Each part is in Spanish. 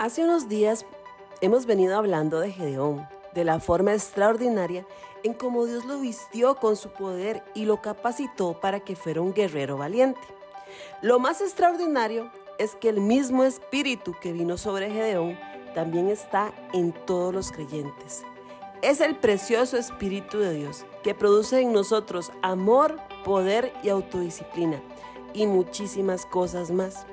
Hace unos días hemos venido hablando de Gedeón, de la forma extraordinaria en cómo Dios lo vistió con su poder y lo capacitó para que fuera un guerrero valiente. Lo más extraordinario es que el mismo espíritu que vino sobre Gedeón también está en todos los creyentes. Es el precioso Espíritu de Dios que produce en nosotros amor, poder y autodisciplina y muchísimas cosas más.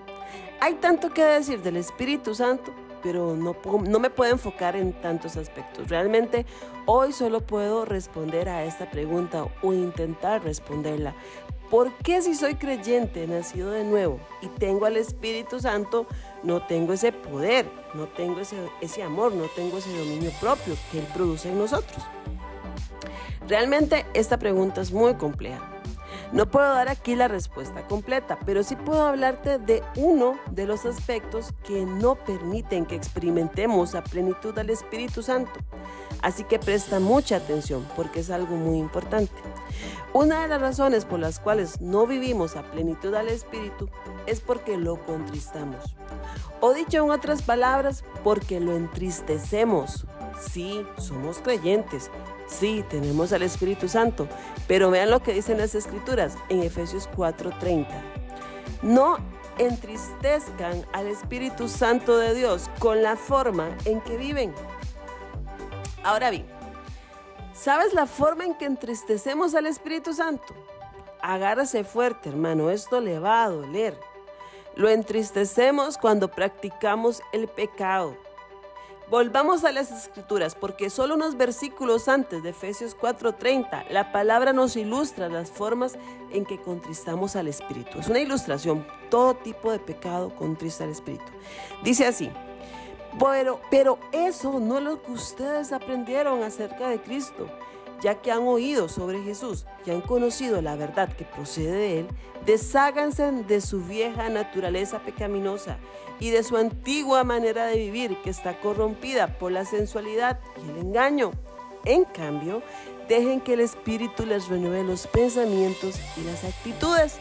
Hay tanto que decir del Espíritu Santo, pero no, no me puedo enfocar en tantos aspectos. Realmente hoy solo puedo responder a esta pregunta o intentar responderla. ¿Por qué si soy creyente, nacido de nuevo y tengo al Espíritu Santo, no tengo ese poder, no tengo ese, ese amor, no tengo ese dominio propio que Él produce en nosotros? Realmente esta pregunta es muy compleja. No puedo dar aquí la respuesta completa, pero sí puedo hablarte de uno de los aspectos que no permiten que experimentemos a plenitud al Espíritu Santo. Así que presta mucha atención porque es algo muy importante. Una de las razones por las cuales no vivimos a plenitud al Espíritu es porque lo contristamos. O dicho en otras palabras, porque lo entristecemos. Sí, somos creyentes, Sí, tenemos al Espíritu Santo, pero vean lo que dicen las Escrituras en Efesios 4:30. No entristezcan al Espíritu Santo de Dios con la forma en que viven. Ahora bien, ¿sabes la forma en que entristecemos al Espíritu Santo? Agárrase fuerte, hermano, esto le va a doler. Lo entristecemos cuando practicamos el pecado Volvamos a las escrituras, porque solo unos versículos antes de Efesios 4:30, la palabra nos ilustra las formas en que contristamos al Espíritu. Es una ilustración, todo tipo de pecado contrista al Espíritu. Dice así, pero, pero eso no es lo que ustedes aprendieron acerca de Cristo ya que han oído sobre Jesús y han conocido la verdad que procede de Él, desháganse de su vieja naturaleza pecaminosa y de su antigua manera de vivir que está corrompida por la sensualidad y el engaño. En cambio, dejen que el Espíritu les renueve los pensamientos y las actitudes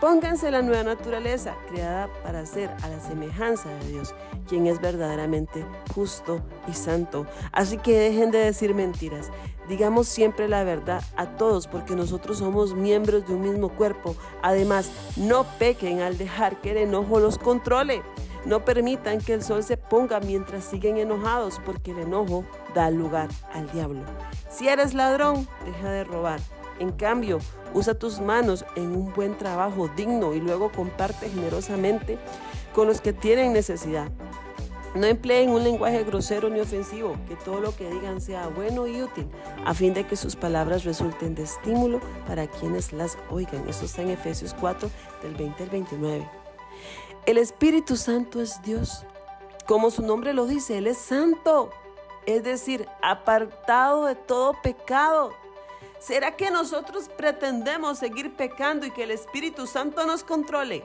Pónganse la nueva naturaleza, creada para ser a la semejanza de Dios, quien es verdaderamente justo y santo. Así que dejen de decir mentiras. Digamos siempre la verdad a todos, porque nosotros somos miembros de un mismo cuerpo. Además, no pequen al dejar que el enojo los controle. No permitan que el sol se ponga mientras siguen enojados, porque el enojo da lugar al diablo. Si eres ladrón, deja de robar. En cambio, usa tus manos en un buen trabajo digno y luego comparte generosamente con los que tienen necesidad. No empleen un lenguaje grosero ni ofensivo, que todo lo que digan sea bueno y útil, a fin de que sus palabras resulten de estímulo para quienes las oigan. Eso está en Efesios 4, del 20 al 29. El Espíritu Santo es Dios. Como su nombre lo dice, Él es santo, es decir, apartado de todo pecado. ¿Será que nosotros pretendemos seguir pecando y que el Espíritu Santo nos controle?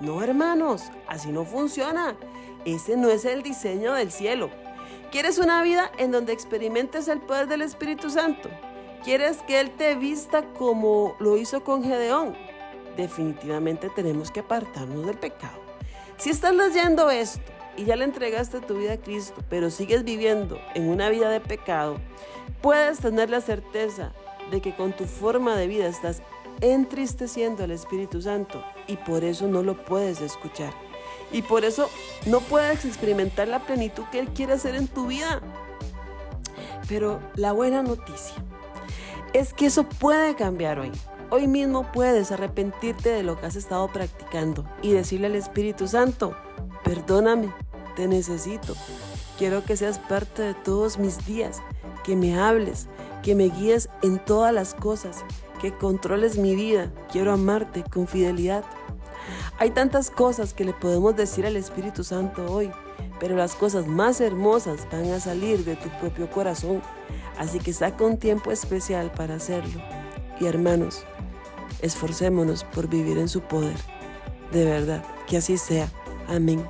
No, hermanos, así no funciona. Ese no es el diseño del cielo. ¿Quieres una vida en donde experimentes el poder del Espíritu Santo? ¿Quieres que Él te vista como lo hizo con Gedeón? Definitivamente tenemos que apartarnos del pecado. Si estás leyendo esto y ya le entregaste tu vida a Cristo, pero sigues viviendo en una vida de pecado, puedes tener la certeza de que con tu forma de vida estás entristeciendo al Espíritu Santo y por eso no lo puedes escuchar. Y por eso no puedes experimentar la plenitud que Él quiere hacer en tu vida. Pero la buena noticia es que eso puede cambiar hoy. Hoy mismo puedes arrepentirte de lo que has estado practicando y decirle al Espíritu Santo, perdóname, te necesito. Quiero que seas parte de todos mis días, que me hables, que me guíes en todas las cosas, que controles mi vida. Quiero amarte con fidelidad. Hay tantas cosas que le podemos decir al Espíritu Santo hoy, pero las cosas más hermosas van a salir de tu propio corazón. Así que saca un tiempo especial para hacerlo. Y hermanos, esforcémonos por vivir en su poder. De verdad, que así sea. Amén.